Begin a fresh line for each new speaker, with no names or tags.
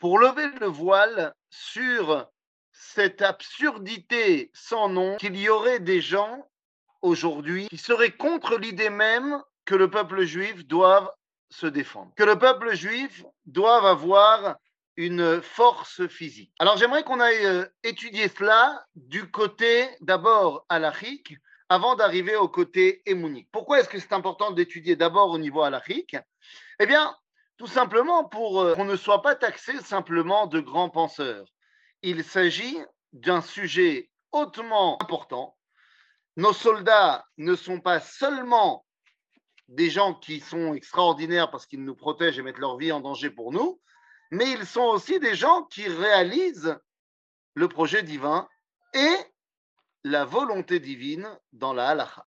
pour lever le voile sur cette absurdité sans nom qu'il y aurait des gens aujourd'hui qui seraient contre l'idée même que le peuple juif doive se défendre, que le peuple juif doive avoir une force physique. Alors j'aimerais qu'on aille euh, étudier cela du côté d'abord halachique avant d'arriver au côté émounique. Pourquoi est-ce que c'est important d'étudier d'abord au niveau halachique? Eh bien, tout simplement pour euh, qu'on ne soit pas taxé simplement de grands penseurs. Il s'agit d'un sujet hautement important. Nos soldats ne sont pas seulement des gens qui sont extraordinaires parce qu'ils nous protègent et mettent leur vie en danger pour nous, mais ils sont aussi des gens qui réalisent le projet divin et la volonté divine dans la halakha.